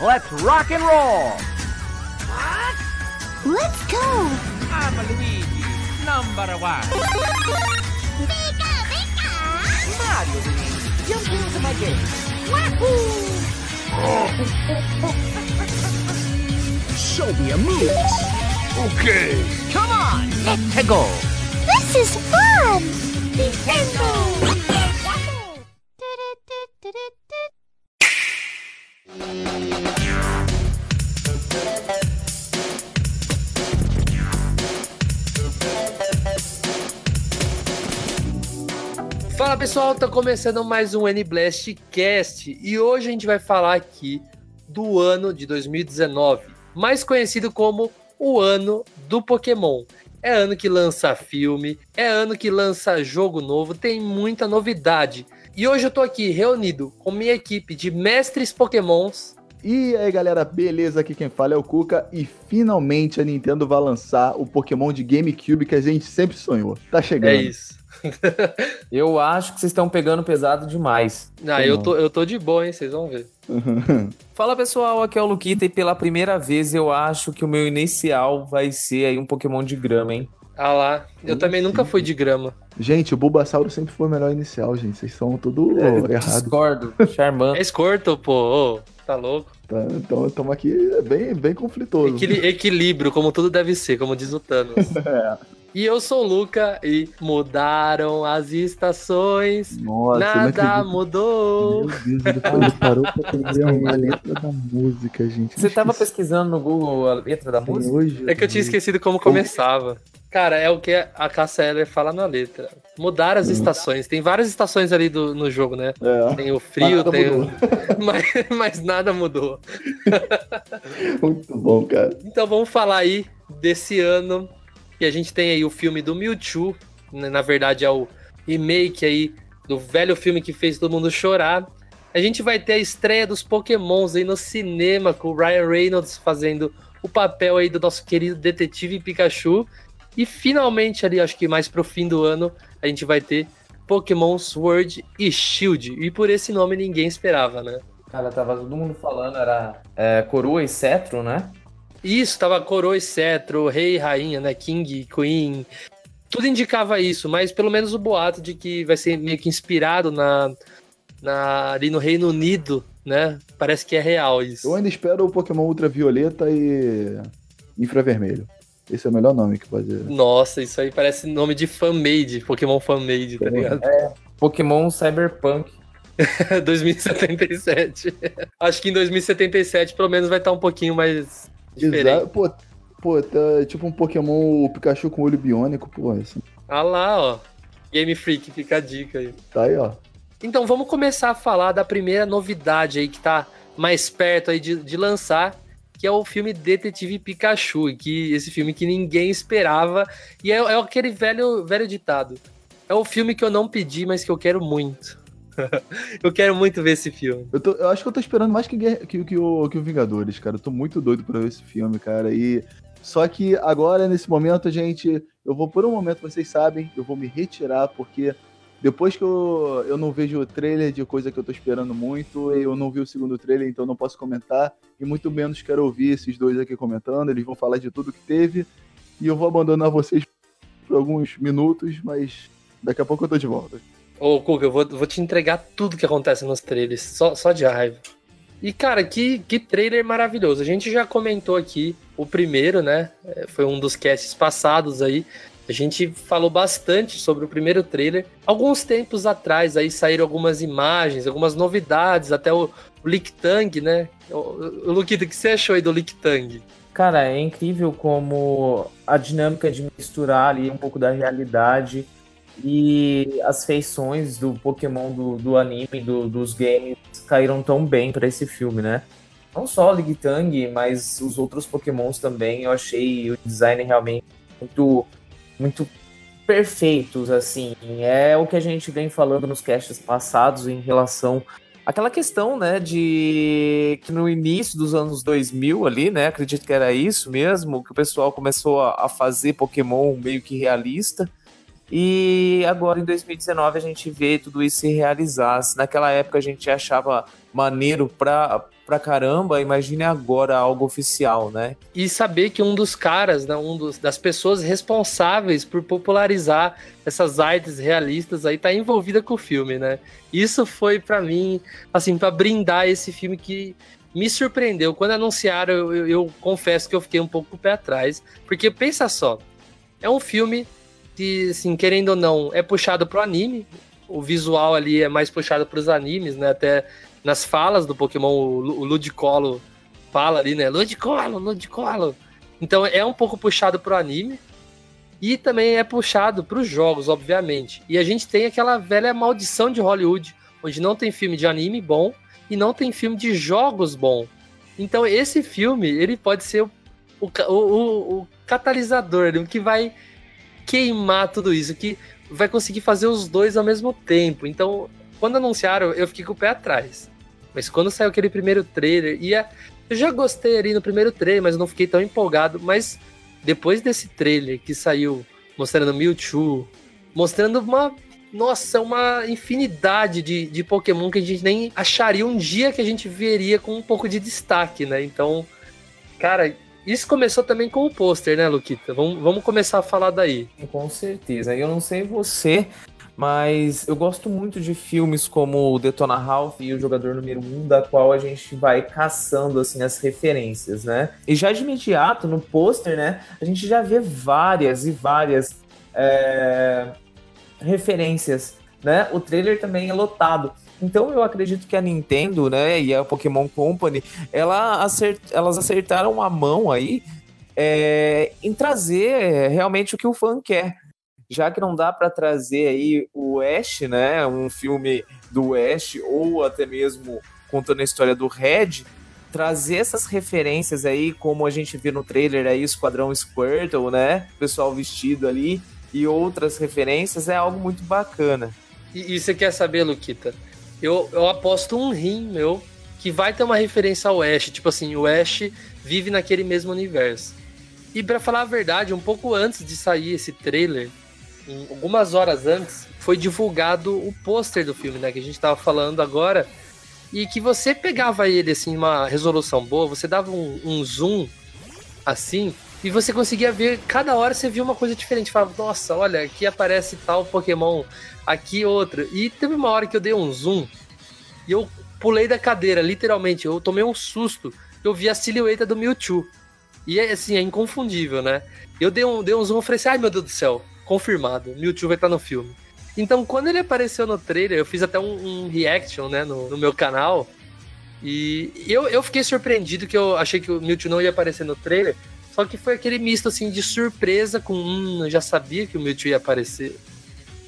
Let's rock and roll! Let's go! I'm Luigi, number one. Pika, pika! Mario Luigi, jump into my game. Wahoo! Show me a move. Okay. Come on, let's go. This is fun! Nintendo! Pessoal, tá começando mais um N-Blast Cast e hoje a gente vai falar aqui do ano de 2019, mais conhecido como o ano do Pokémon. É ano que lança filme, é ano que lança jogo novo, tem muita novidade. E hoje eu tô aqui reunido com minha equipe de mestres Pokémons. E aí galera, beleza? Aqui quem fala é o Kuka e finalmente a Nintendo vai lançar o Pokémon de GameCube que a gente sempre sonhou. Tá chegando. É isso. Eu acho que vocês estão pegando pesado demais. Ah, eu tô, eu tô de boa, hein? Vocês vão ver. Fala pessoal, aqui é o Luquita e pela primeira vez eu acho que o meu inicial vai ser aí um Pokémon de grama, hein? Ah lá, eu também nunca fui de grama. Gente, o Bulbasauro sempre foi o melhor inicial, gente. Vocês são tudo errado. Discordo, Charmander. É Squirtle, pô. Ô, tá louco? Tá, então estamos aqui bem, bem conflitoso. Equili- equilíbrio, como tudo deve ser, como diz o Thanos. É. E eu sou o Luca e mudaram as estações, Nossa, nada mudou. Meu Deus, ele parou pra aprender a letra da música, gente. Você tava Esqueci pesquisando no Google a letra da música? hoje. É que eu tinha esquecido como começava. Cara, é o que a Cassia Eller fala na letra. Mudaram as estações. Tem várias estações ali do, no jogo, né? É, Tem o frio, Nada tem o... mas, mas nada mudou. muito bom, cara. Então vamos falar aí desse ano que a gente tem aí o filme do Mewtwo, né, na verdade é o remake aí do velho filme que fez todo mundo chorar. A gente vai ter a estreia dos Pokémons aí no cinema com o Ryan Reynolds fazendo o papel aí do nosso querido detetive Pikachu. E finalmente ali, acho que mais pro fim do ano, a gente vai ter Pokémon Sword e Shield. E por esse nome ninguém esperava, né? Cara, tava todo mundo falando, era é, coroa e cetro, né? Isso, tava coroa e cetro, rei e rainha, né? King, Queen. Tudo indicava isso, mas pelo menos o boato de que vai ser meio que inspirado na, na ali no Reino Unido, né? Parece que é real isso. Eu ainda espero o Pokémon Ultravioleta e Infravermelho. Esse é o melhor nome que pode. Nossa, isso aí parece nome de fan-made, Pokémon fan-made, tá ligado? Pokémon Cyberpunk. 2077. Acho que em 2077 pelo menos vai estar um pouquinho mais diferente. Exato. Pô, pô, tá tipo um Pokémon o Pikachu com olho biônico, pô, assim. Ah lá, ó. Game Freak, fica a dica aí. Tá aí, ó. Então vamos começar a falar da primeira novidade aí que tá mais perto aí de, de lançar, que é o filme Detetive Pikachu, que esse filme que ninguém esperava e é, é aquele velho velho ditado. É o filme que eu não pedi, mas que eu quero muito. eu quero muito ver esse filme. Eu, tô- eu acho que eu tô esperando mais que, que, que o, que o Vingadores, cara. Eu tô muito doido pra ver esse filme, cara. E. Só que agora, nesse momento, gente, eu vou, por um momento, vocês sabem, eu vou me retirar, porque depois que eu, eu não vejo o trailer de coisa que eu tô esperando muito, eu não vi o segundo trailer, então não posso comentar, e muito menos quero ouvir esses dois aqui comentando, eles vão falar de tudo que teve, e eu vou abandonar vocês por alguns minutos, mas daqui a pouco eu tô de volta. Ô, Cuca, eu vou, vou te entregar tudo que acontece nos trailers, só, só de raiva. E, cara, que, que trailer maravilhoso. A gente já comentou aqui o primeiro, né? É, Foi um dos casts passados aí. A gente falou bastante sobre o primeiro trailer. Alguns tempos atrás aí saíram algumas imagens, algumas novidades, até o, o Lictang, né? O, Luquita, o que você achou aí do Lictang? Cara, é incrível como a dinâmica de misturar ali um pouco da realidade e as feições do Pokémon do, do anime, do- dos games, caíram tão bem para esse filme, né? Não só Ligtang, mas os outros Pokémons também, eu achei o design realmente muito, muito perfeitos, assim. É o que a gente vem falando nos casts passados em relação Aquela questão, né, de que no início dos anos 2000 ali, né, acredito que era isso mesmo, que o pessoal começou a fazer Pokémon meio que realista. E agora em 2019 a gente vê tudo isso se realizar. Se naquela época a gente achava maneiro pra, pra caramba, imagine agora algo oficial, né? E saber que um dos caras, né, um dos, das pessoas responsáveis por popularizar essas artes realistas aí tá envolvida com o filme, né? Isso foi para mim, assim, para brindar esse filme que me surpreendeu. Quando anunciaram, eu, eu, eu confesso que eu fiquei um pouco com o pé atrás, porque pensa só, é um filme que, assim, querendo ou não, é puxado pro anime. O visual ali é mais puxado pros animes, né? Até nas falas do Pokémon, o Ludicolo fala ali, né? Ludicolo, Ludicolo. Então é um pouco puxado pro anime. E também é puxado para os jogos, obviamente. E a gente tem aquela velha maldição de Hollywood, onde não tem filme de anime bom e não tem filme de jogos bom. Então esse filme, ele pode ser o, o, o, o catalisador, o que vai queimar tudo isso, que vai conseguir fazer os dois ao mesmo tempo. Então, quando anunciaram, eu fiquei com o pé atrás. Mas quando saiu aquele primeiro trailer, ia. Eu já gostei ali no primeiro trailer, mas não fiquei tão empolgado. Mas depois desse trailer que saiu mostrando Mewtwo, mostrando uma. Nossa, uma infinidade de, de Pokémon que a gente nem acharia um dia que a gente veria com um pouco de destaque, né? Então, cara, isso começou também com o pôster, né, Luquita? Vamos, vamos começar a falar daí. Com certeza. Eu não sei você, mas eu gosto muito de filmes como o Detona Ralph e o Jogador Número 1, da qual a gente vai caçando assim as referências, né? E já de imediato, no pôster, né, a gente já vê várias e várias é, referências, né? O trailer também é lotado. Então eu acredito que a Nintendo, né, e a Pokémon Company, ela acert... elas acertaram a mão aí é, em trazer realmente o que o fã quer. Já que não dá para trazer aí o Ash, né, um filme do Ash, ou até mesmo contando a história do Red, trazer essas referências aí, como a gente viu no trailer aí, Esquadrão Squirtle, né, pessoal vestido ali, e outras referências, é algo muito bacana. E, e você quer saber, Luquita? Eu, eu aposto um rim meu que vai ter uma referência ao Ash. Tipo assim, o Ash vive naquele mesmo universo. E para falar a verdade, um pouco antes de sair esse trailer, algumas horas antes, foi divulgado o pôster do filme, né? Que a gente tava falando agora. E que você pegava ele assim, uma resolução boa, você dava um, um zoom assim, e você conseguia ver, cada hora você via uma coisa diferente. Falava, nossa, olha, aqui aparece tal Pokémon aqui outra. E teve uma hora que eu dei um zoom e eu pulei da cadeira, literalmente. Eu tomei um susto. Eu vi a silhueta do Mewtwo. E é assim, é inconfundível, né? Eu dei um, dei um zoom e falei assim: ai meu Deus do céu, confirmado, Mewtwo vai estar no filme. Então, quando ele apareceu no trailer, eu fiz até um, um reaction, né, no, no, meu canal. E eu, eu fiquei surpreendido que eu achei que o Mewtwo não ia aparecer no trailer. Só que foi aquele misto assim de surpresa com hum, eu já sabia que o Mewtwo ia aparecer.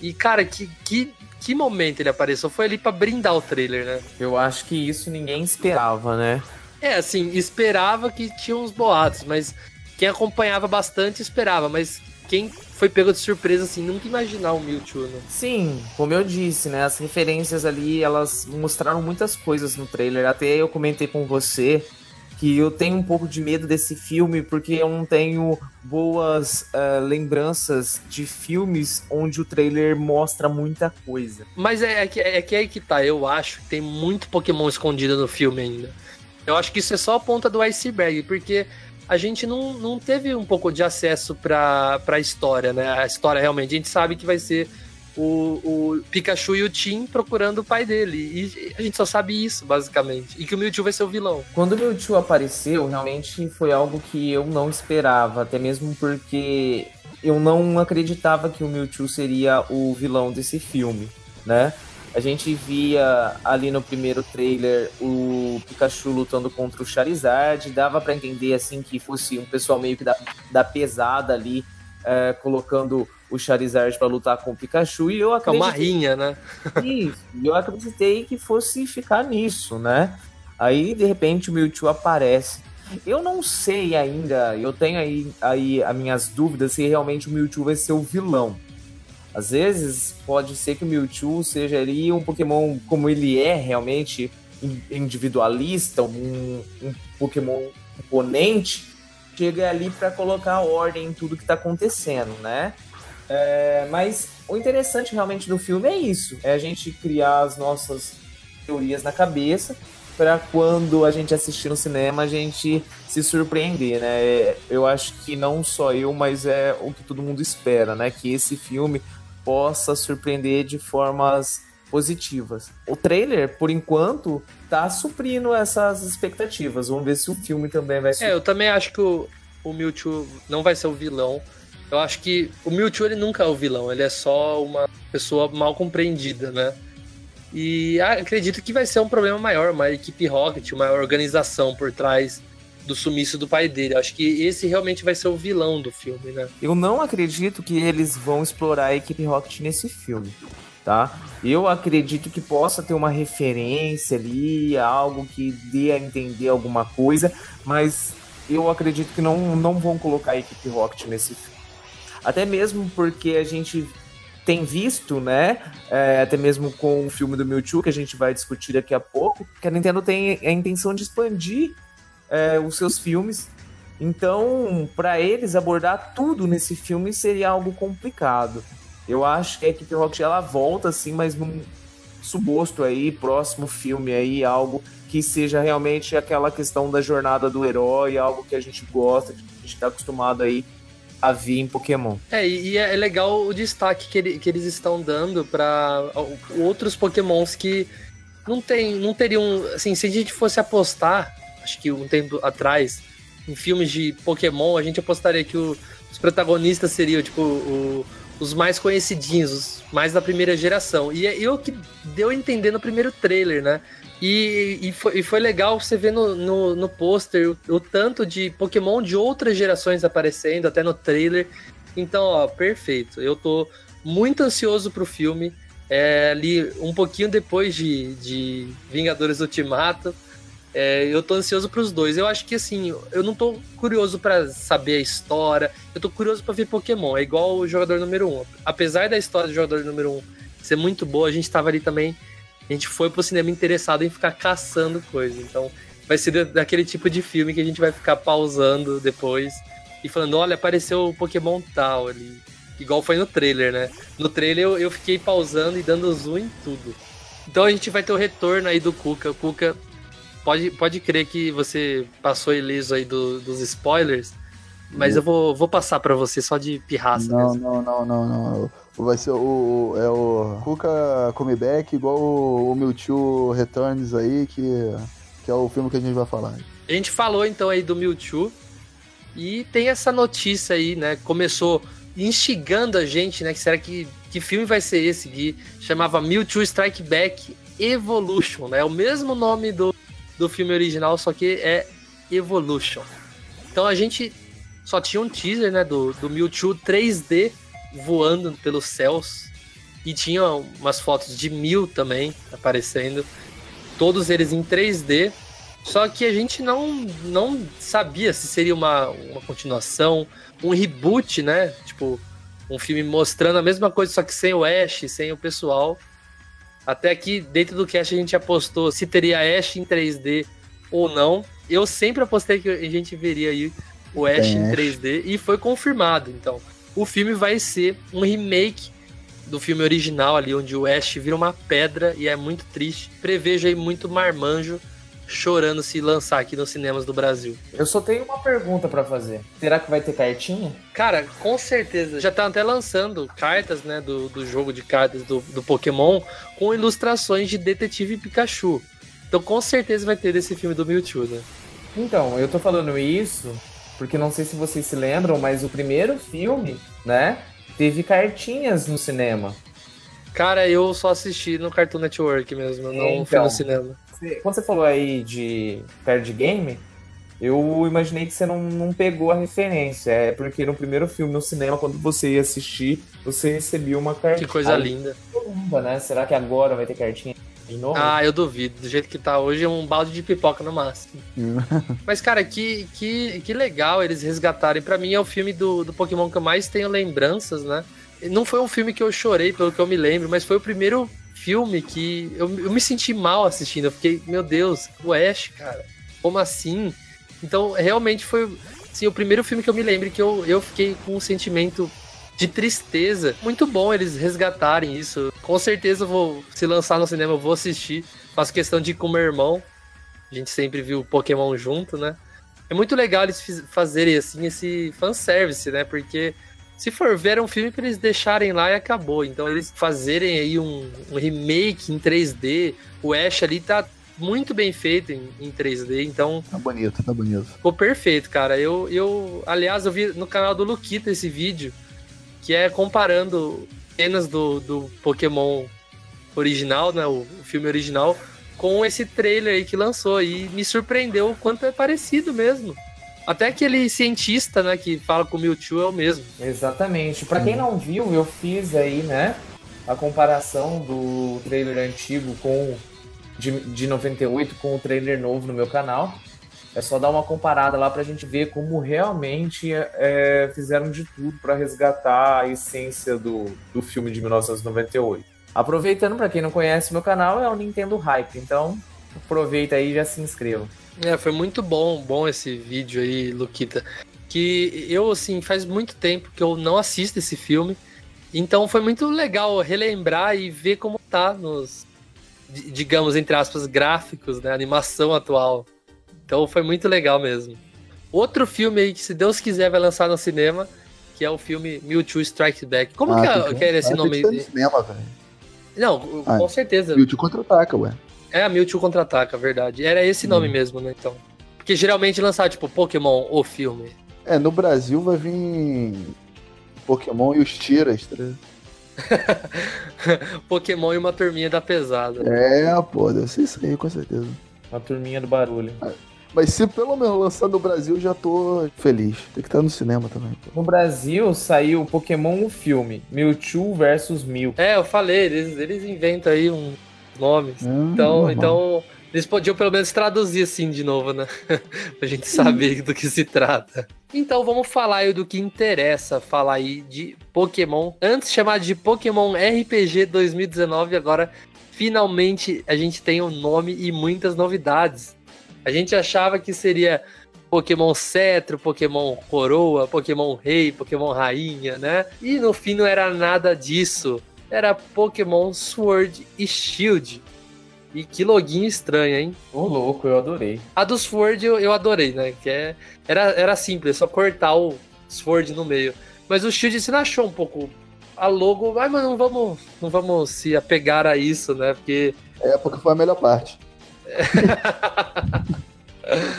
E, cara, que, que, que momento ele apareceu? Foi ali para brindar o trailer, né? Eu acho que isso ninguém esperava, né? É, assim, esperava que tinha uns boatos, mas quem acompanhava bastante esperava, mas quem foi pego de surpresa, assim, nunca imaginar o Mewtwo, né? Sim, como eu disse, né? As referências ali, elas mostraram muitas coisas no trailer. Até eu comentei com você que eu tenho um pouco de medo desse filme porque eu não tenho boas uh, lembranças de filmes onde o trailer mostra muita coisa. Mas é, é, que, é que aí que tá, eu acho que tem muito Pokémon escondido no filme ainda. Eu acho que isso é só a ponta do iceberg, porque a gente não, não teve um pouco de acesso para a história, né? A história realmente, a gente sabe que vai ser o, o Pikachu e o Tim procurando o pai dele. E a gente só sabe isso, basicamente. E que o Mewtwo vai ser o vilão. Quando o Mewtwo apareceu, realmente foi algo que eu não esperava, até mesmo porque eu não acreditava que o Mewtwo seria o vilão desse filme, né? A gente via ali no primeiro trailer o Pikachu lutando contra o Charizard, dava para entender assim que fosse um pessoal meio que da, da pesada ali, é, colocando o Charizard para lutar com o Pikachu e eu acreditei. É uma rinha, né? Isso, e eu acreditei que fosse ficar nisso, né? Aí de repente o Mewtwo aparece. Eu não sei ainda, eu tenho aí, aí as minhas dúvidas se realmente o Mewtwo vai ser o vilão. Às vezes pode ser que o Mewtwo seja ali um Pokémon como ele é realmente individualista, um, um Pokémon imponente, chega ali para colocar ordem em tudo que está acontecendo, né? É, mas o interessante realmente do filme é isso: é a gente criar as nossas teorias na cabeça para quando a gente assistir no cinema a gente se surpreender, né? Eu acho que não só eu, mas é o que todo mundo espera, né? Que esse filme possa surpreender de formas positivas. O trailer, por enquanto, tá suprindo essas expectativas. Vamos ver se o filme também vai ser. É, eu também acho que o, o Mewtwo não vai ser o vilão. Eu acho que o Mewtwo ele nunca é o vilão, ele é só uma pessoa mal compreendida, né? E acredito que vai ser um problema maior, uma equipe Rocket, uma organização por trás do sumiço do pai dele. Acho que esse realmente vai ser o vilão do filme, né? Eu não acredito que eles vão explorar a equipe Rocket nesse filme tá? Eu acredito que possa ter uma referência ali, algo que dê a entender alguma coisa, mas eu acredito que não, não vão colocar a equipe Rocket nesse filme. Até mesmo porque a gente tem visto, né, é, até mesmo com o filme do Mewtwo, que a gente vai discutir daqui a pouco, que a Nintendo tem a intenção de expandir é, os seus filmes. Então, para eles abordar tudo nesse filme seria algo complicado. Eu acho que a equipe Rocket ela volta assim, mas num suposto aí, próximo filme aí, algo que seja realmente aquela questão da jornada do herói, algo que a gente gosta, que a gente está acostumado aí a ver em Pokémon. É, e é legal o destaque que, ele, que eles estão dando para outros Pokémons que não tem, não teriam, assim, se a gente fosse apostar, acho que um tempo atrás, em filmes de Pokémon, a gente apostaria que o, os protagonistas seriam, tipo, o os mais conhecidinhos, os mais da primeira geração. E é o que deu a entender no primeiro trailer, né? E, e, foi, e foi legal você ver no, no, no pôster o, o, tanto de Pokémon de outras gerações aparecendo, até no trailer. Então, ó, perfeito. Eu tô muito ansioso pro filme. É, ali um pouquinho depois de, de Vingadores Ultimato. É, eu tô ansioso para os dois. Eu acho que assim, eu não tô curioso para saber a história. Eu tô curioso para ver Pokémon. É igual o jogador número 1. Um. Apesar da história do jogador número 1 um ser muito boa, a gente tava ali também. A gente foi pro cinema interessado em ficar caçando coisa. Então, vai ser daquele tipo de filme que a gente vai ficar pausando depois e falando: olha, apareceu o Pokémon tal ali. Igual foi no trailer, né? No trailer eu, eu fiquei pausando e dando zoom em tudo. Então a gente vai ter o retorno aí do Kuka. O Kuka pode, pode crer que você passou ileso aí do, dos spoilers, mas eu vou, vou passar para você só de pirraça não, mesmo. Não, não, não, não. Vai ser o. É o Kuka Comeback, igual o, o Mewtwo Returns aí, que, que é o filme que a gente vai falar. A gente falou então aí do Mewtwo. E tem essa notícia aí, né? Começou instigando a gente, né? Que será que, que filme vai ser esse? Que chamava Mewtwo Strike Back Evolution, né? É o mesmo nome do, do filme original, só que é Evolution. Então a gente só tinha um teaser, né, do, do Mewtwo 3D voando pelos céus. E tinha umas fotos de Mew também aparecendo. Todos eles em 3D. Só que a gente não, não sabia se seria uma, uma continuação, um reboot, né? Tipo, um filme mostrando a mesma coisa, só que sem o Ash, sem o pessoal. Até que dentro do cast a gente apostou se teria Ash em 3D ou não. Eu sempre apostei que a gente veria aí o Ash Tem em 3D e foi confirmado. Então, o filme vai ser um remake do filme original ali, onde o Ash vira uma pedra e é muito triste. Prevejo aí muito marmanjo chorando se lançar aqui nos cinemas do Brasil. Eu só tenho uma pergunta para fazer. Será que vai ter cartinha? Cara, com certeza. Já estão até lançando cartas, né, do, do jogo de cartas do, do Pokémon com ilustrações de Detetive Pikachu. Então com certeza vai ter desse filme do Mewtwo, né? Então, eu tô falando isso porque não sei se vocês se lembram, mas o primeiro filme, né, teve cartinhas no cinema. Cara, eu só assisti no Cartoon Network mesmo, não então, fui no cinema quando você falou aí de card game, eu imaginei que você não, não pegou a referência. É porque no primeiro filme no cinema, quando você ia assistir, você recebia uma cartinha. Que coisa linda. Né? Será que agora vai ter cartinha Ah, eu duvido. Do jeito que tá hoje, é um balde de pipoca no máximo. Mas, cara, que, que, que legal eles resgatarem. Para mim, é o filme do, do Pokémon que eu mais tenho lembranças, né? Não foi um filme que eu chorei, pelo que eu me lembro, mas foi o primeiro filme que eu, eu me senti mal assistindo. Eu fiquei, meu Deus, o Ash, cara, como assim? Então, realmente foi assim, o primeiro filme que eu me lembro que eu, eu fiquei com um sentimento de tristeza. Muito bom eles resgatarem isso. Com certeza eu vou, se lançar no cinema, eu vou assistir. Faço questão de ir com meu irmão. A gente sempre viu Pokémon junto, né? É muito legal eles fazerem assim esse fanservice, né? Porque se for ver, é um filme pra eles deixarem lá e acabou. Então eles fazerem aí um, um remake em 3D, o Ash ali tá muito bem feito em, em 3D, então Tá bonito, tá bonito. ficou perfeito, cara. Eu, eu, aliás, eu vi no canal do Luquita esse vídeo, que é comparando cenas do, do Pokémon original, né? O, o filme original, com esse trailer aí que lançou. E me surpreendeu o quanto é parecido mesmo. Até aquele cientista, né, que fala com o Mewtwo é o mesmo. Exatamente. Pra quem não viu, eu fiz aí, né, a comparação do trailer antigo com de, de 98 com o trailer novo no meu canal. É só dar uma comparada lá pra gente ver como realmente é, fizeram de tudo pra resgatar a essência do, do filme de 1998. Aproveitando, pra quem não conhece meu canal, é o Nintendo Hype, então aproveita aí e já se inscreva. É, foi muito bom, bom esse vídeo aí, Luquita. Que eu, assim, faz muito tempo que eu não assisto esse filme. Então foi muito legal relembrar e ver como tá nos, di- digamos, entre aspas, gráficos, né? Animação atual. Então foi muito legal mesmo. Outro filme aí que, se Deus quiser, vai lançar no cinema, que é o filme Mewtwo Strike Back. Como que, é, tem que era esse ah, nome? Tem que no cinema, velho. Não, Ah, com certeza. Mewtwo contra-ataca, ué. É a Mewtwo Contra-Ataca, verdade. Era esse nome Hum. mesmo, né? Então. Porque geralmente lançava, tipo, Pokémon, o filme. É, no Brasil vai vir Pokémon e os tiras, tá? Pokémon e uma turminha da pesada. É, pô, deve ser isso aí, com certeza. Uma turminha do barulho. Mas se pelo menos lançar no Brasil, já tô feliz. Tem que estar no cinema também. No Brasil saiu Pokémon o filme, Mewtwo versus Mew. É, eu falei, eles, eles inventam aí uns nomes. É, Então, normal. então, eles podiam pelo menos traduzir assim de novo, né? pra gente saber do que se trata. Então vamos falar aí do que interessa, falar aí de Pokémon. Antes chamado de Pokémon RPG 2019, agora finalmente a gente tem um nome e muitas novidades. A gente achava que seria Pokémon Cetro, Pokémon Coroa, Pokémon Rei, Pokémon Rainha, né? E no fim não era nada disso. Era Pokémon Sword e Shield. E que login estranho, hein? Ô, louco, eu adorei. A do Sword eu, eu adorei, né? Que é, era, era simples, só cortar o Sword no meio. Mas o Shield não achou um pouco a logo. Ai, mas não vamos, não vamos se apegar a isso, né? Porque. É, porque foi a melhor parte.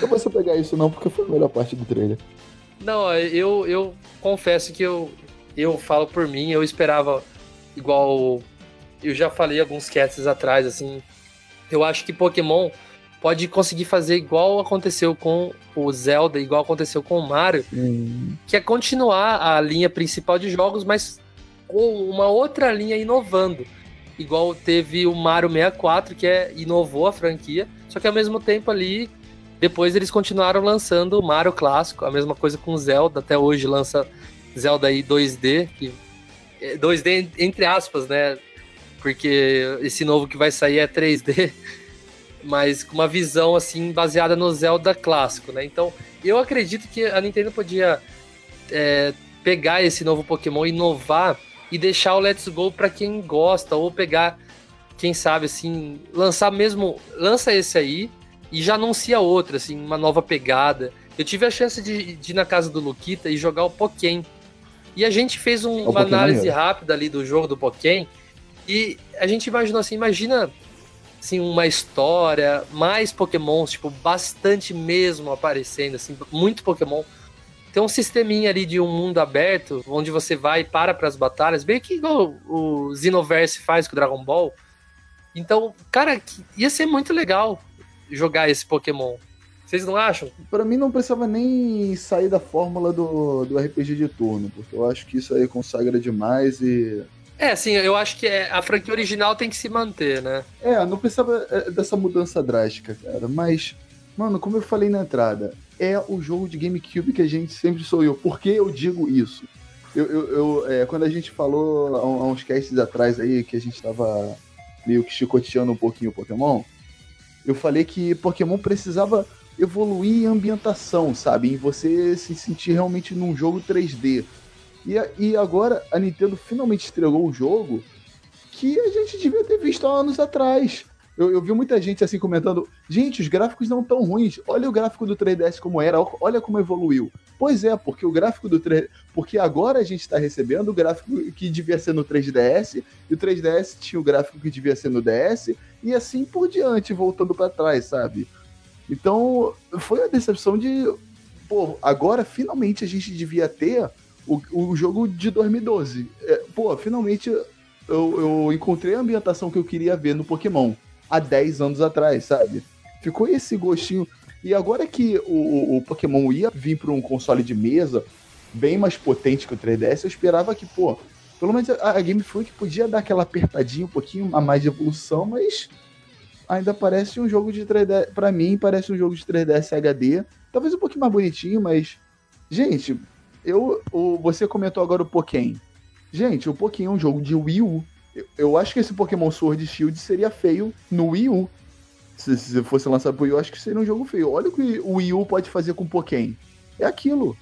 Eu vou pegar isso não, porque foi a melhor parte do trailer. Não, eu, eu confesso que eu, eu falo por mim, eu esperava igual. Eu já falei alguns casts atrás, assim. Eu acho que Pokémon pode conseguir fazer igual aconteceu com o Zelda, igual aconteceu com o Mario, que é continuar a linha principal de jogos, mas com uma outra linha inovando. Igual teve o Mario 64, que é, inovou a franquia, só que ao mesmo tempo ali, depois eles continuaram lançando o Mario clássico, a mesma coisa com Zelda, até hoje lança Zelda aí 2D, que, é 2D entre aspas, né? Porque esse novo que vai sair é 3D, mas com uma visão assim baseada no Zelda clássico, né? Então eu acredito que a Nintendo podia é, pegar esse novo Pokémon, inovar e deixar o Let's Go para quem gosta, ou pegar, quem sabe, assim, lançar mesmo, lança esse aí e já anuncia outro, assim, uma nova pegada. Eu tive a chance de, de ir na casa do Luquita e jogar o Pokémon. E a gente fez um- uma análise rápida ali do jogo do Pokémon e a gente imaginou assim, imagina assim, uma história, mais Pokémons, tipo, bastante mesmo aparecendo, assim, muito Pokémon. Tem um sisteminha ali de um mundo aberto, onde você vai e para para as batalhas, bem que igual o Xenoverse faz com o Dragon Ball. Então, cara, ia ser muito legal jogar esse Pokémon. Vocês não acham? Pra mim não precisava nem sair da fórmula do, do RPG de turno, porque eu acho que isso aí consagra demais e. É, assim, eu acho que é- a franquia original tem que se manter, né? É, não precisava é, dessa mudança drástica, cara. Mas, mano, como eu falei na entrada, é o jogo de GameCube que a gente sempre sonhou. Por que eu digo isso? Eu, eu, eu, é, quando a gente falou há, um- uns casts atrás aí, que a gente tava meio que chicoteando um pouquinho o Pokémon, eu falei que Pokémon precisava evoluir em ambientação, sabe? Em você se sentir realmente num jogo 3D. E, e agora a Nintendo finalmente estreou o jogo que a gente devia ter visto há anos atrás. Eu, eu, vi muita gente assim comentando: gente, os gráficos não tão ruins. Olha o gráfico do 3DS como era, olha como evoluiu. Pois é, porque o gráfico do 3 Porque agora a gente está recebendo o gráfico que devia ser no 3DS, e o 3DS tinha o gráfico que devia ser no DS, e assim por diante, voltando para trás, sabe? Então, foi a decepção de. Pô, agora finalmente a gente devia ter o, o jogo de 2012. É, pô, finalmente eu, eu encontrei a ambientação que eu queria ver no Pokémon há 10 anos atrás, sabe? Ficou esse gostinho. E agora que o, o Pokémon ia vir para um console de mesa bem mais potente que o 3DS, eu esperava que, pô, pelo menos a, a Game Freak podia dar aquela apertadinha, um pouquinho a mais de evolução, mas ainda parece um jogo de 3DS. Para mim, parece um jogo de 3DS HD. Talvez um pouquinho mais bonitinho, mas. Gente, eu, o, você comentou agora o Pokémon. Gente, o Pokémon é um jogo de Wii U eu, acho que esse Pokémon Sword Shield seria feio no Wii U. Se, se fosse lançado pro Wii U, acho que seria um jogo feio. Olha o que o Wii U pode fazer com Pokémon. É aquilo.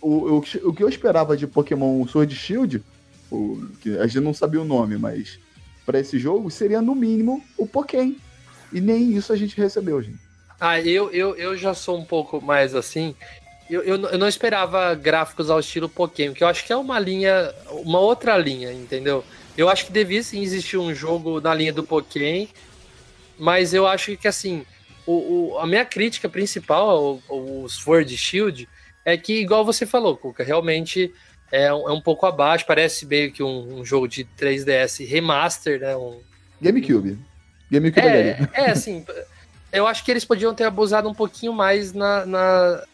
O, o, o que eu esperava de Pokémon Sword Shield, o, que a gente não sabia o nome, mas para esse jogo seria no mínimo o Pokémon. E nem isso a gente recebeu, gente. Ah, eu, eu, eu já sou um pouco mais assim. Eu, eu, eu não esperava gráficos ao estilo Pokémon, que eu acho que é uma linha, uma outra linha, entendeu? Eu acho que devia sim existir um jogo na linha do Pokémon, mas eu acho que assim, o, o a minha crítica principal ao, ao Sword Shield é que, igual você falou, Cuca, realmente é um, é um pouco abaixo, parece meio que um, um, jogo de 3DS remaster, né? Um, GameCube. GameCube é, é, assim, eu acho que eles podiam ter abusado um pouquinho mais na, na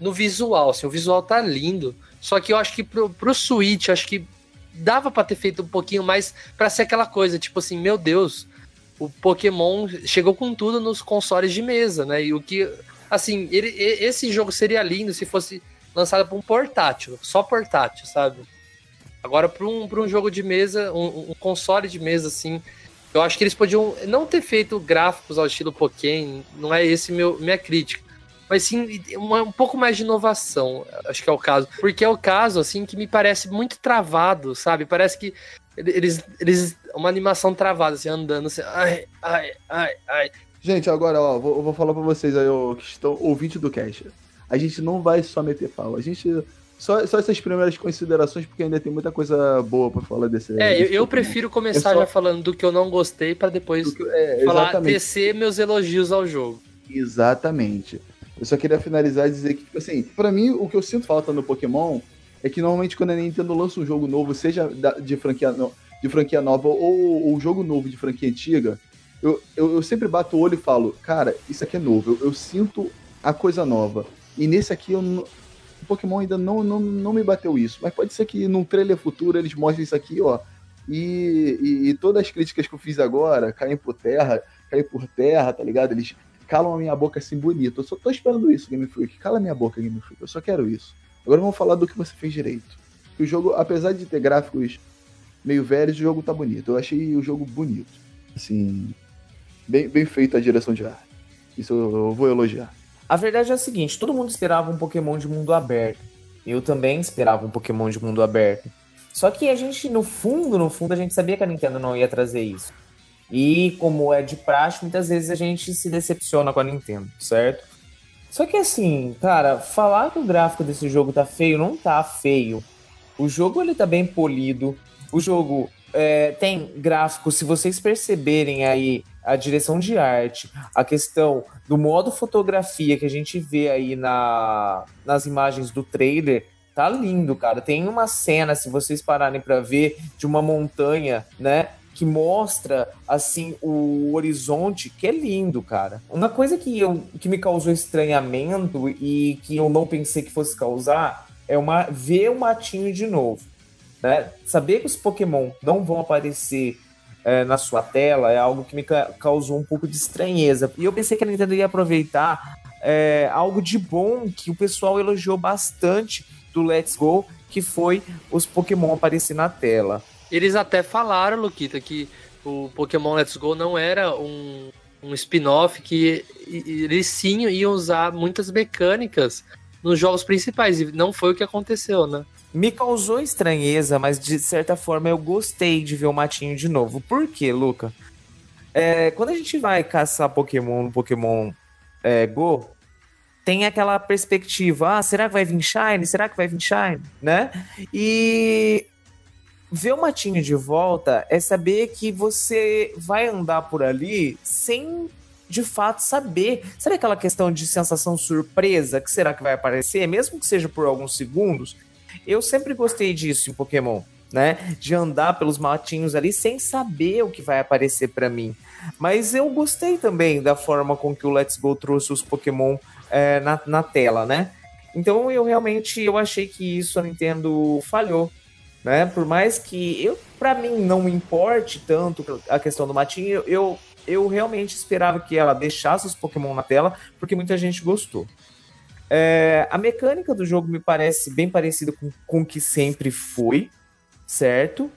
no visual, assim, o visual tá lindo, só que eu acho que pro, pro Switch, acho que dava para ter feito um pouquinho mais para ser aquela coisa, tipo assim, meu Deus, o Pokémon chegou com tudo nos consoles de mesa, né? E o que, assim, ele, esse jogo seria lindo se fosse lançado para um portátil, só portátil, sabe? Agora, para um, um jogo de mesa, um, um, console de mesa, assim, eu acho que eles podiam não ter feito gráficos ao estilo Pokémon, não é esse meu, minha crítica mas sim uma, um pouco mais de inovação, acho que é o caso. Porque é o caso, assim, que me parece muito travado, sabe? Parece que eles. eles uma animação travada, assim, andando assim. Ai, ai, ai, ai. Gente, agora, ó, vou, vou falar pra vocês aí, ó, que estão ouvintes do cast. A gente não vai só meter pau, a gente. Só, só essas primeiras considerações, porque ainda tem muita coisa boa pra falar desse. É, desse eu, eu prefiro começar é só... já falando do que eu não gostei, para depois que, é, falar, tecer meus elogios ao jogo. Exatamente. Eu só queria finalizar e dizer que, tipo assim, pra mim, o que eu sinto falta no Pokémon é que normalmente quando a Nintendo lança um jogo novo, seja de franquia, de franquia nova ou, ou jogo novo de franquia antiga, eu, eu, eu, sempre bato o olho e falo, cara, isso aqui é novo, eu, eu sinto a coisa nova. E nesse aqui eu o Pokémon ainda não, não, não me bateu isso. Mas pode ser que num trailer futuro eles mostrem isso aqui, ó. E, e, e todas as críticas que eu fiz agora caem por terra, caem por terra, tá ligado? Eles calam a minha boca assim bonito. Eu só tô esperando isso, Game Freak. Cala a minha boca, Game Freak. Eu só quero isso. Agora vamos falar do que você fez direito. O jogo, apesar de ter gráficos meio velhos, o jogo tá bonito. Eu achei o jogo bonito. Assim, bem, bem feito a direção de arte. Isso eu, vou elogiar. A verdade é a seguinte: todo mundo esperava um Pokémon de mundo aberto. Eu também esperava um Pokémon de mundo aberto. Só que a gente, no fundo, no fundo, a gente sabia que a Nintendo não ia trazer isso. E como é de praxe, muitas vezes a gente se decepciona com a Nintendo, certo? Só que assim, cara, falar que o gráfico desse jogo tá feio, não tá feio. O jogo ele tá bem polido. O jogo é, tem gráfico, se vocês perceberem aí a direção de arte, a questão do modo fotografia que a gente vê aí na, nas imagens do trailer, tá lindo, cara. Tem uma cena, se vocês pararem para ver, de uma montanha, né? Que mostra assim o horizonte, que é lindo, cara. Uma coisa que, eu, que me causou estranhamento e que eu não pensei que fosse causar é uma ver o matinho de novo. Né? Saber que os Pokémon não vão aparecer é, na sua tela é algo que me causou um pouco de estranheza. E eu pensei que a Nintendo ia aproveitar é, algo de bom que o pessoal elogiou bastante do Let's Go, que foi os Pokémon aparecer na tela. Eles até falaram, Luquita, que o Pokémon Let's Go não era um, um spin-off, que eles sim iam usar muitas mecânicas nos jogos principais, e não foi o que aconteceu, né? me causou estranheza, mas de certa forma eu gostei de ver o Matinho de novo. Por quê, Luca? É, quando a gente vai caçar Pokémon no Pokémon é, Go, tem aquela perspectiva, ah, será que vai vir Shine? Será que vai vir Shine? Né? E ver o Matinho de volta é saber que você vai andar por ali sem de fato saber. Será aquela questão de sensação surpresa que será que vai aparecer, mesmo que seja por alguns segundos? Eu sempre gostei disso em Pokémon, né? De andar pelos matinhos ali sem saber o que vai aparecer para mim. Mas eu gostei também da forma com que o Let's Go trouxe os Pokémon é, na, na tela, né? Então eu realmente eu achei que isso a Nintendo falhou, né? Por mais que eu para mim não importe tanto a questão do matinho, eu eu realmente esperava que ela deixasse os Pokémon na tela, porque muita gente gostou. É, a mecânica do jogo me parece bem parecida com, com o que sempre foi, certo?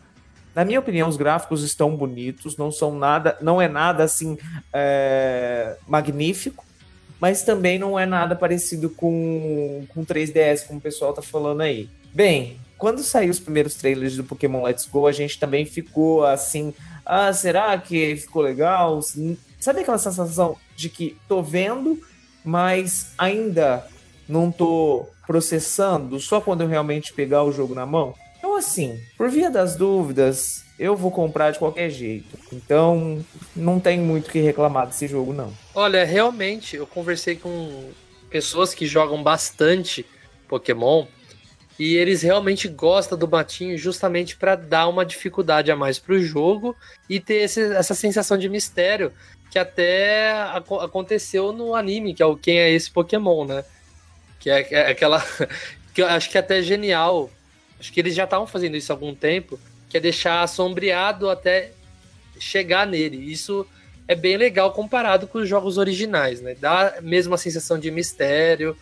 Na minha opinião, os gráficos estão bonitos, não são nada, não é nada assim é, magnífico, mas também não é nada parecido com, com 3DS, como o pessoal tá falando aí. Bem, quando saiu os primeiros trailers do Pokémon Let's Go, a gente também ficou assim, ah, será que ficou legal? Sabe aquela sensação de que tô vendo, mas ainda não tô processando, só quando eu realmente pegar o jogo na mão? Então, assim, por via das dúvidas, eu vou comprar de qualquer jeito. Então, não tem muito o que reclamar desse jogo, não. Olha, realmente, eu conversei com pessoas que jogam bastante Pokémon e eles realmente gostam do Matinho justamente para dar uma dificuldade a mais pro jogo e ter esse, essa sensação de mistério que até aconteceu no anime, que é o Quem é esse Pokémon, né? Que é, é aquela. que eu acho que é até genial. Acho que eles já estavam fazendo isso há algum tempo, que é deixar assombreado até chegar nele. Isso é bem legal comparado com os jogos originais, né? Dá mesmo a sensação de mistério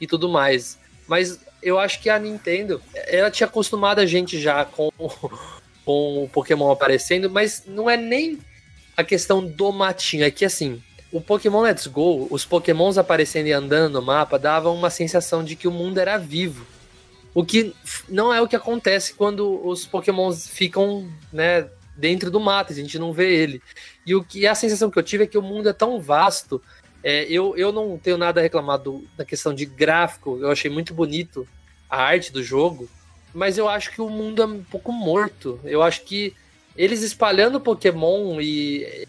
e tudo mais. Mas eu acho que a Nintendo, ela tinha acostumado a gente já com, com o Pokémon aparecendo, mas não é nem a questão do matinho, é que assim, o Pokémon Let's Go, os Pokémons aparecendo e andando no mapa, davam uma sensação de que o mundo era vivo. O que não é o que acontece quando os Pokémons ficam, né, dentro do mato, a gente não vê ele. E o que a sensação que eu tive é que o mundo é tão vasto é, eu, eu não tenho nada a reclamar do, da questão de gráfico, eu achei muito bonito a arte do jogo, mas eu acho que o mundo é um pouco morto. Eu acho que eles espalhando Pokémon e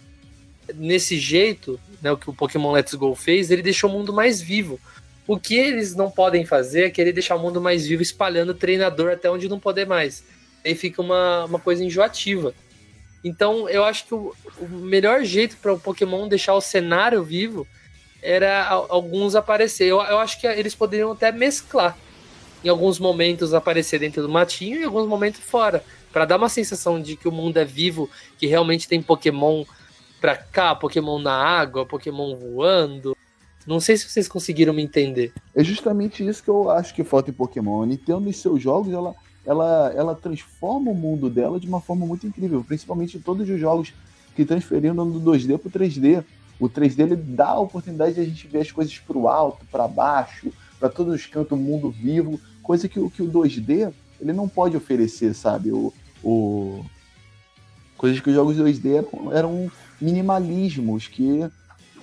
nesse jeito, né, o que o Pokémon Let's Go fez, ele deixou o mundo mais vivo. O que eles não podem fazer é querer deixar o mundo mais vivo espalhando treinador até onde não poder mais. Aí fica uma, uma coisa enjoativa. Então eu acho que o, o melhor jeito para o Pokémon deixar o cenário vivo era alguns aparecer. Eu, eu acho que eles poderiam até mesclar. Em alguns momentos aparecer dentro do matinho e em alguns momentos fora. para dar uma sensação de que o mundo é vivo, que realmente tem Pokémon pra cá, Pokémon na água, Pokémon voando. Não sei se vocês conseguiram me entender. É justamente isso que eu acho que falta em Pokémon. A Nintendo, em seus jogos, ela, ela, ela transforma o mundo dela de uma forma muito incrível. Principalmente em todos os jogos que transferiram do 2D pro 3D. O 3D ele dá a oportunidade de a gente ver as coisas para o alto, para baixo, para todos os cantos, o mundo vivo, coisa que, que o 2D ele não pode oferecer, sabe? O, o... Coisas que os jogos 2D eram, eram minimalismos, que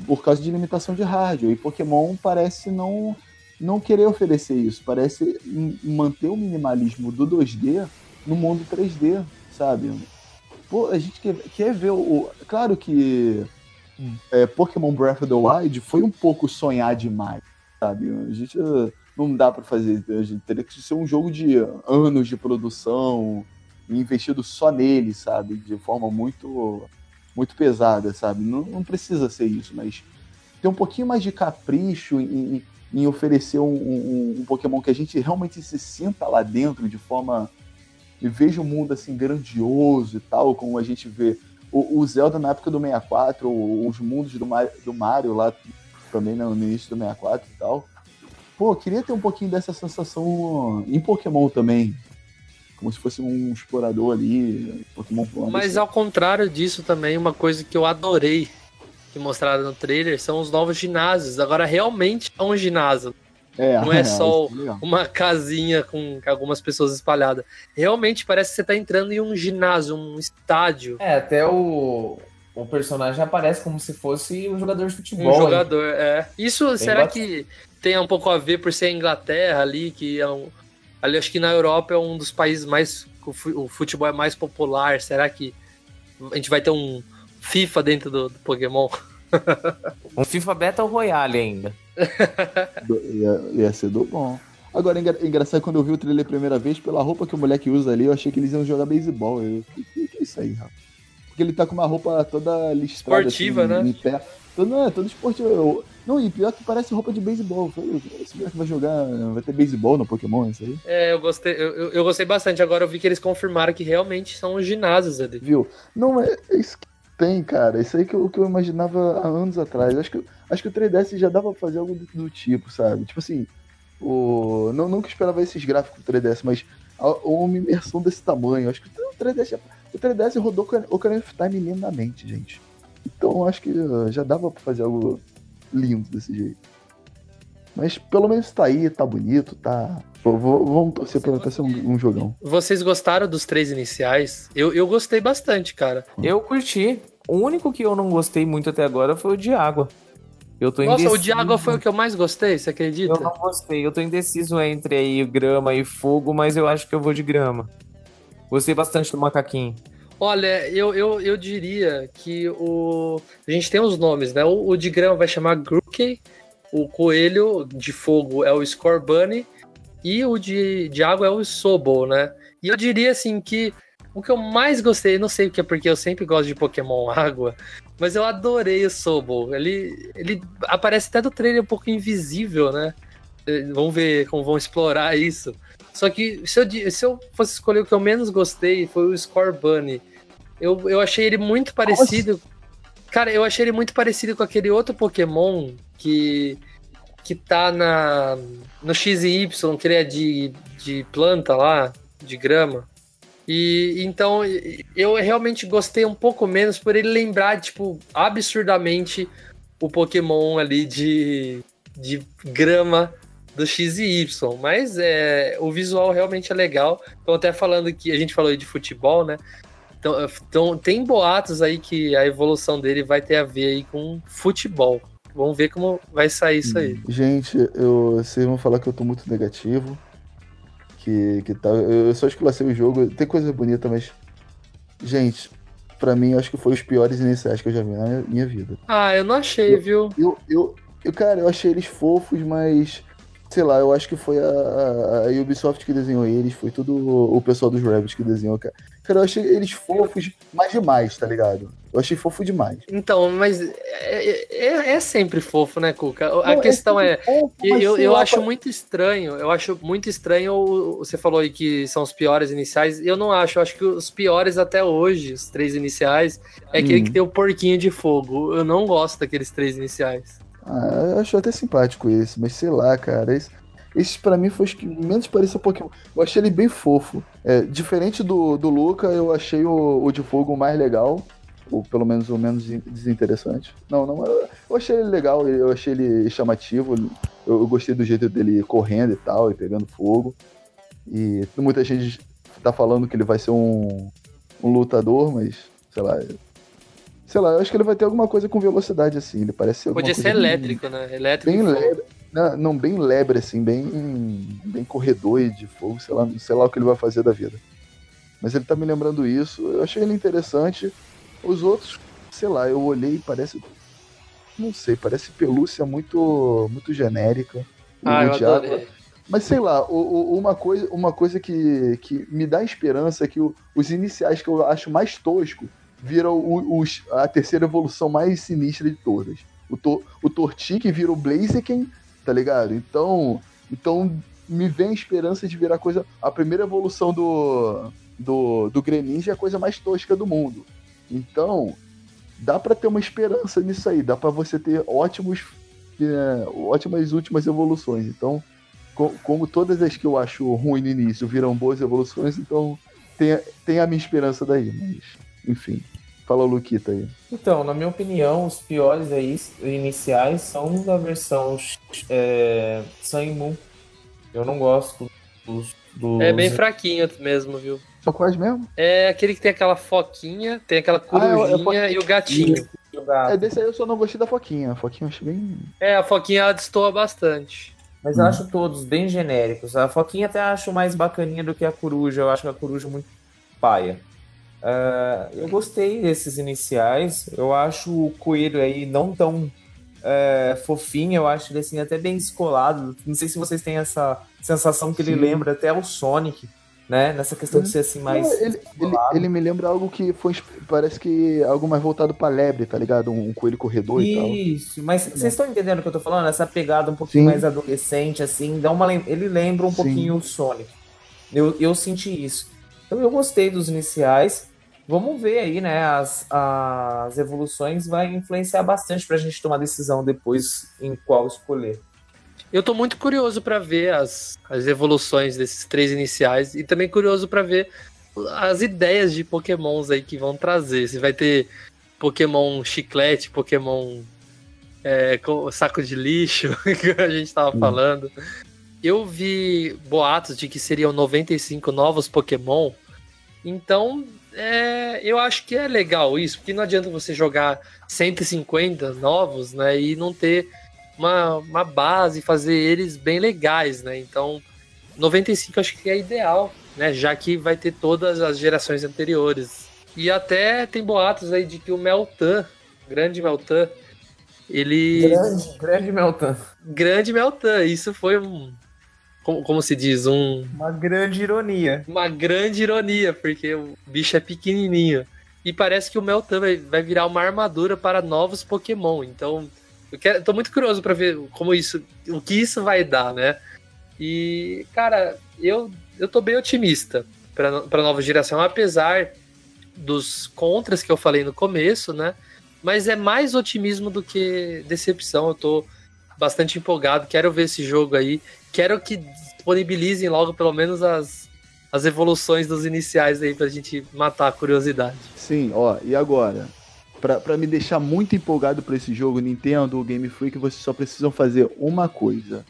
por causa de limitação de hardware. E Pokémon parece não, não querer oferecer isso, parece manter o minimalismo do 2D no mundo 3D, sabe? Pô, a gente quer, quer ver o. Claro que é, Pokémon Breath of the Wild foi um pouco sonhar demais, sabe? A gente uh, não dá para fazer, a gente teria que ser um jogo de anos de produção investido só nele, sabe? De forma muito muito pesada, sabe? Não, não precisa ser isso, mas ter um pouquinho mais de capricho em, em oferecer um, um, um, Pokémon que a gente realmente se sinta lá dentro de forma e veja o mundo assim grandioso e tal, como a gente vê o, o, Zelda na época do 64, os mundos do Mario, do Mario lá também no início do 64 e tal. Pô, queria ter um pouquinho dessa sensação em Pokémon também. Como se fosse um explorador ali, Pokémon Mas ao contrário disso também, uma coisa que eu adorei que mostraram no trailer são os novos ginásios. Agora realmente é um ginásio. É, Não é só isso legal. uma casinha com algumas pessoas espalhadas. Realmente parece que você tá entrando em um ginásio, um estádio. É, até o, o personagem aparece como se fosse um jogador de Um futebol. jogador, é. Isso, será bastante. que tem um pouco a ver por ser a Inglaterra ali, que é um. Ali, acho que na Europa é um dos países mais. que o fu- O futebol é mais popular. Será que a gente vai ter um FIFA dentro do, do Pokémon? Um FIFA Battle Royale ainda. Do- Ia, ia ser do bom. Agora, engra- engraçado, quando eu vi o trailer a primeira vez, pela roupa que o moleque usa ali, eu achei que eles iam jogar beisebol. Eu, que, que, que é isso aí, rapaz? Porque ele tá com uma roupa toda listrada. Esportiva, assim, né? Em pé. Todo, não, é, todo esportivo. Eu- não, e pior que parece roupa de beisebol. Eu falei, Esse moleque vai jogar, vai ter beisebol no Pokémon, isso aí. É, eu gostei, eu, eu- eu gostei bastante. Agora eu vi que eles confirmaram que realmente são os ginásios ali. Viu? Não, é, é isso que tem, cara. Isso aí que eu, que eu imaginava há anos atrás. Acho que, acho que o 3DS já dava pra fazer algo do, do tipo, sabe? Tipo assim, o, não, nunca esperava esses gráficos do 3DS, mas a- uma imersão desse tamanho. Acho que o 3DS, já- o 3DS rodou o Ocarina of Time lindamente, gente. Então acho que uh, já dava pra fazer algo lindo desse jeito. Mas pelo menos tá aí, tá bonito, tá. Vou- vou- Vamos torcer pra, pra ser um, um jogão. Vocês gostaram dos três iniciais? Eu, eu gostei bastante, cara. Eu curti. O único que eu não gostei muito até agora foi o de água. Eu tô Nossa, o indeciso. de água foi o que eu mais gostei, você acredita? Eu não gostei. Eu tô indeciso entre aí grama e fogo, mas eu acho que eu vou de grama. Gostei bastante do macaquinho. Olha, eu, eu, eu diria que o. A gente tem os nomes, né? O, o de grama vai chamar Grookey, o coelho de fogo é o Scorbunny e o de, de água é o Sobol, né? E eu diria assim que o que eu mais gostei, não sei o que é porque eu sempre gosto de Pokémon água, mas eu adorei o Sobol. Ele, ele aparece até do trailer um pouco invisível, né? Eh, Vamos ver como vão explorar isso. Só que se eu, se eu fosse escolher o que eu menos gostei, foi o Scorbunny. Eu, eu achei ele muito parecido. Cara, eu achei ele muito parecido com aquele outro Pokémon que, que tá na, no X e Y, que ele é de, de planta lá, de grama. E então eu realmente gostei um pouco menos por ele lembrar, tipo, absurdamente o Pokémon ali de, de grama do X e Y. Mas é, o visual realmente é legal. Então, até falando que a gente falou aí de futebol, né? Então, então, tem boatos aí que a evolução dele vai ter a ver aí com futebol. Vamos ver como vai sair isso aí. Gente, eu, vocês vão falar que eu tô muito negativo. Que, que tá, eu só esculacei o jogo. Tem coisa bonita, mas. Gente, pra mim, acho que foi os piores iniciais que eu já vi na minha, vida. Ah, eu não achei, viu? Eu, eu, eu, cara, eu achei eles fofos, mas. Sei lá, eu acho que foi a, a- Ubisoft que desenhou eles, foi tudo o, o pessoal dos Rabbits que desenhou, cara. Cara, eu achei eles fofos, mas demais, tá ligado? Eu achei fofo demais. Então, mas é, é- é sempre fofo, né, Cuca? A Não, questão é. fofo, E mas Eu, eu acho muito estranho, eu acho muito estranho. Você falou aí que são os piores iniciais. Eu não acho, eu acho que os piores até hoje, os três iniciais, é aquele Hum. que tem o porquinho de fogo. Eu não gosto daqueles três iniciais. Ah, eu acho até simpático esse, mas sei lá, cara. Esse, esse pra mim foi os que menos parecia Pokémon. Eu achei ele bem fofo. É, diferente do, do Luca, eu achei o, o de fogo mais legal. Ou pelo menos o menos in- desinteressante. Não, não, eu, eu achei ele legal, eu achei ele chamativo. Eu, eu gostei do jeito dele correndo e tal, e pegando fogo. E muita gente tá falando que ele vai ser um, um lutador, mas sei lá. Sei lá, eu acho que ele vai ter alguma coisa com velocidade assim. Ele parece ser Podia ser coisa bem- elétrico, né? Elétrico bem não, não, bem lebre, assim, bem, bem corredor e de fogo, sei lá, sei lá o que ele vai fazer da vida. Mas ele tá me lembrando isso, eu achei ele interessante. Os outros, sei lá, eu olhei e parece. Não sei, parece pelúcia muito, muito genérica. Ah, eu adorei. Mas sei lá, o- o- uma coisa, uma coisa que, que me dá esperança é que o- os iniciais que eu acho mais tosco viram os- a terceira evolução mais sinistra de todas. O, to, o Tortique vira o Blaziken, tá ligado? Então, então me vem a esperança de virar coisa. A primeira evolução do, do, do Greninja é a coisa mais tosca do mundo. Então, dá pra ter uma esperança nisso aí. Dá pra você ter ótimos, é, ótimas últimas evoluções. Então, co- como todas as que eu acho ruim no início viram boas evoluções, então tem, tem a minha esperança daí, mas enfim. Fala o Luquita aí. Então, na minha opinião, os piores aí iniciais são da versão é, Sun Moon. Eu não gosto dos, dos... É bem fraquinho mesmo, viu? São quais mesmo? É aquele que tem aquela foquinha, tem aquela corujinha Ah, é- é e o gatinho. É, desse aí eu só não gostei da Foquinha. A Foquinha eu achei bem. É, a foquinha ela destoa bastante. Mas eu acho todos bem genéricos. A Foquinha até acho mais bacaninha do que a Coruja. Eu acho a Coruja muito paia. Ah, eu gostei desses iniciais. Eu acho o Coelho aí não tão é, fofinho. Eu acho ele assim até bem descolado. Não sei se vocês têm essa sensação que ele Sim. lembra até o Sonic, né? Nessa questão de ser assim mais... Ele, ele, ele me lembra algo que foi. Parece que algo mais voltado pra lebre, tá ligado? Um, um coelho corredor e tal. Isso, mas vocês estão entendendo o que eu tô falando? Essa pegada um pouquinho Sim. mais adolescente, assim, dá uma ele lembra um Sim. pouquinho o Sonic. Eu, eu senti isso. Então eu gostei dos iniciais. Vamos ver aí, né? As, as evoluções vai influenciar bastante pra gente tomar decisão depois em qual escolher. Eu tô muito curioso pra ver as, as evoluções desses três iniciais e também curioso pra ver as ideias de pokémons aí que vão trazer. Se vai ter Pokémon chiclete, Pokémon é, co- saco de lixo, que a gente tava Hum. falando. Eu vi boatos de que seriam 95 novos Pokémon. Então, é, eu acho que é legal isso, porque não adianta você jogar 150 novos, né, e não ter uma, uma base, fazer eles bem legais, né? Então, 95 eu acho que é ideal, né? Já que vai ter todas as gerações anteriores. E até tem boatos aí de que o Meltan, grande Meltan, ele. Grande, grande Meltan. Grande Meltan, isso foi um. Como, como se diz? Um, Uma grande ironia. uma grande ironia, porque o bicho é pequenininho. E parece que o Meltan vai, vai virar uma armadura para novos Pokémon. Então, eu quero, tô muito curioso para ver como isso, o que isso vai dar, né? E, cara, eu, eu tô bem otimista para a nova geração, apesar dos contras que eu falei no começo, né? Mas é mais otimismo do que decepção. Eu tô bastante empolgado, quero ver esse jogo aí. Quero que disponibilizem logo pelo menos as, as evoluções dos iniciais aí pra gente matar a curiosidade. Sim, ó, e agora? Pra, pra me deixar muito empolgado pra esse jogo, Nintendo, Game Freak, vocês só precisam fazer uma coisa.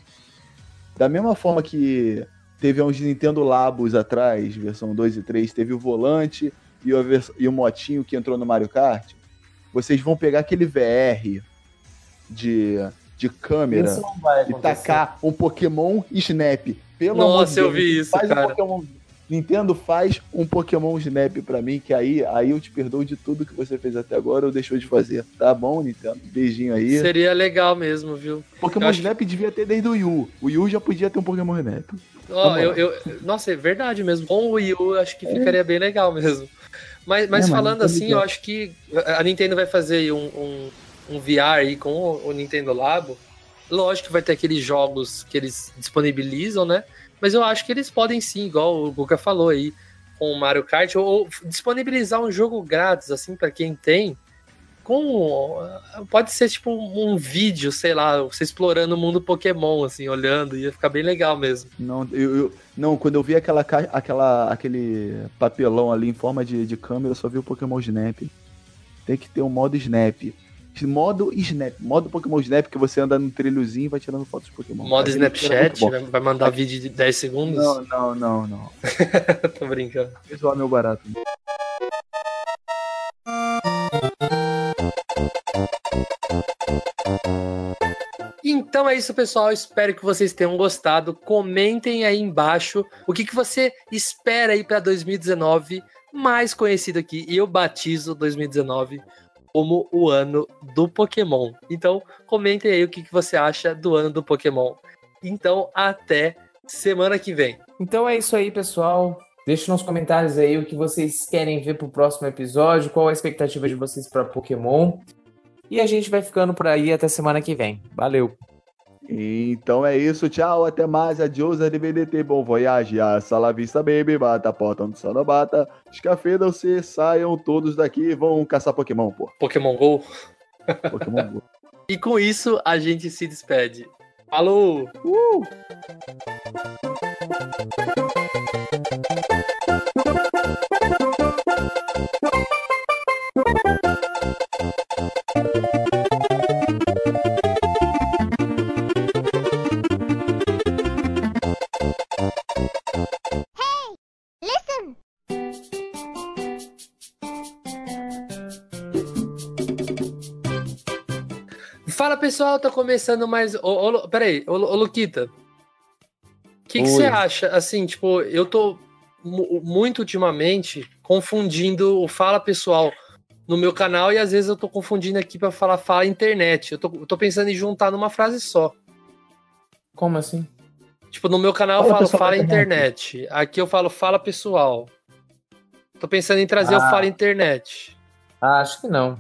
Da mesma forma que teve uns Nintendo Labos atrás, versão 2 e 3, teve o volante e o, e o motinho que entrou no Mario Kart, vocês vão pegar aquele VR de, de câmera e tacar um Pokémon Snap. Pelo amor de Nossa, eu Deus, vi isso, faz um cara. Pokémon- Nintendo faz um Pokémon Snap pra mim, que aí, aí eu te perdoo de tudo que você fez até agora ou deixou de fazer. Tá bom, Nintendo? Beijinho aí. Seria legal mesmo, viu? Pokémon eu acho Snap devia ter desde o Wii U. O Wii U já podia ter um Pokémon Snap. Vamos eu, eu- nossa, é verdade mesmo. Com o Wii U, eu acho que ficaria bem legal mesmo. Mas, mas É, falando assim, eu acho que a Nintendo vai fazer aí um, um, um VR aí com o, Nintendo Labo. Lógico que vai ter aqueles jogos que eles disponibilizam, né? Mas eu acho que eles podem sim, igual o Guga falou aí, com o Mario Kart, ou, disponibilizar um jogo grátis, assim, pra quem tem. Com. Pode ser tipo um, um vídeo, sei lá, você explorando o mundo Pokémon, assim, olhando, ia ficar bem legal mesmo. Não, eu, eu- não quando eu vi aquela, aquela, aquele papelão ali em forma de, de câmera, eu só vi o Pokémon Snap. Tem que ter um modo Snap. Modo Snap. Modo Pokémon Snap, que você anda no trilhozinho e vai tirando fotos de Pokémon. Modo Aquele era muito Snapchat, vai- mandar vídeo de 10 segundos? Não, não, não, não. Tô brincando. Visual meu barato. Então é isso, pessoal. Espero que vocês tenham gostado. Comentem aí embaixo o que, que você espera aí para 2019, mais conhecido aqui. E eu batizo 2019 como o ano do Pokémon. Então, comentem aí o que, que você acha do ano do Pokémon. Então, até semana que vem. Então é isso aí, pessoal. Deixe nos comentários aí o que vocês querem ver pro próximo episódio, qual a expectativa de vocês para Pokémon. E a gente vai ficando por aí até semana que vem. Valeu! Então é isso, tchau, até mais, adiós, arrivederci, bom voyage, hasta la vista, baby, bata a porta onde só não bata, escafedam-se, saiam todos daqui, vão caçar Pokémon, pô, Pokémon GO. Pokémon Go. E com isso, a gente se despede. Falou! Uh! Pessoal, tá começando mais. Ô, ô, peraí, ô, ô Luquita. O que você acha? Assim, tipo, eu tô mu- muito ultimamente confundindo o fala pessoal no meu canal e às vezes eu tô confundindo aqui pra falar fala internet. Eu tô, eu tô pensando em juntar numa frase só. Como assim? Tipo, no meu canal eu Fala falo pessoal fala da internet. Aqui eu falo fala pessoal. Tô pensando em trazer o Ah. fala internet. Ah, acho que não.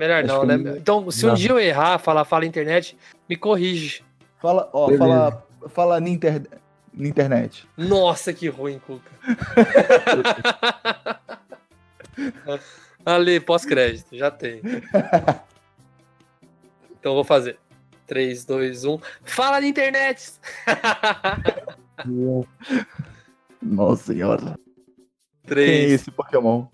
Melhor Acho não, né? não. Então, se um Não. dia eu errar, falar fala internet, me corrige. Fala, ó, Beleza. fala, fala na, inter- na internet. Nossa, que ruim, Cuca. Ali, pós-crédito, já tem. Então eu vou fazer. 3, 2, 1. Fala na internet! Nossa senhora. Quem é 3. esse Pokémon?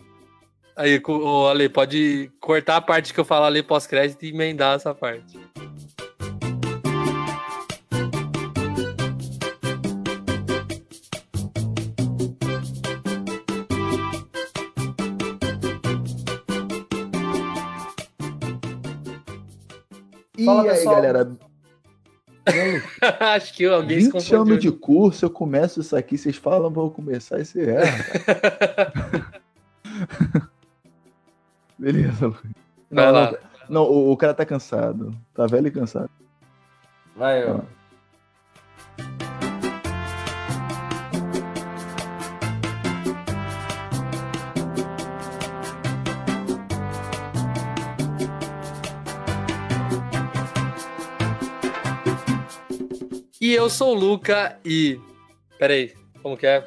Aí, ô, Ale, pode cortar a parte que eu falar ali pós-crédito e emendar essa parte. E Fala, aí, pessoal. galera? Acho que alguém se 20 confundiu. anos de curso, eu começo isso aqui, vocês falam pra eu começar esse erra. Beleza, Luiz. Não, lá. não, não, o, o cara tá cansado. Tá velho e cansado. Vai, ó. E eu sou o Luca e. Peraí, como que é?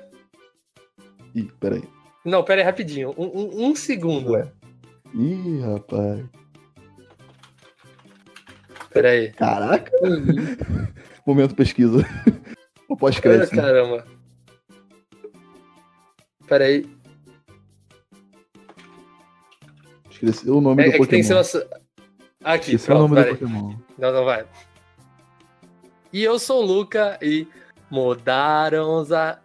Ih, peraí. Não, peraí, rapidinho. Um, um- um segundo. Ué. Ih, rapaz. Peraí. Caraca. Momento pesquisa. O pós-crédito. né? Caramba. Peraí. Esqueci o nome É, do é Pokémon. tem que ser nosso. Aqui, Esqueci o pronto, nome do peraí. Pokémon. Não, não vai. E eu sou o Luca e mudaram os a...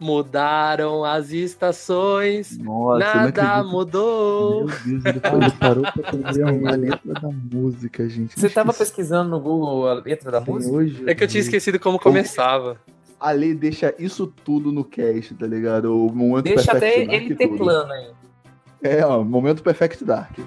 mudaram as estações. Nossa, nada mudou. Meu Deus, ele, parou pra aprender a letra da música, gente. Você tava Esqueci. pesquisando no Google a letra da Tem música? hoje, É que eu tinha esquecido como começava. A lei deixa isso tudo no cast, tá ligado? O momento Deixa até ele ter tudo. plano aí. É, ó, momento Perfect Dark.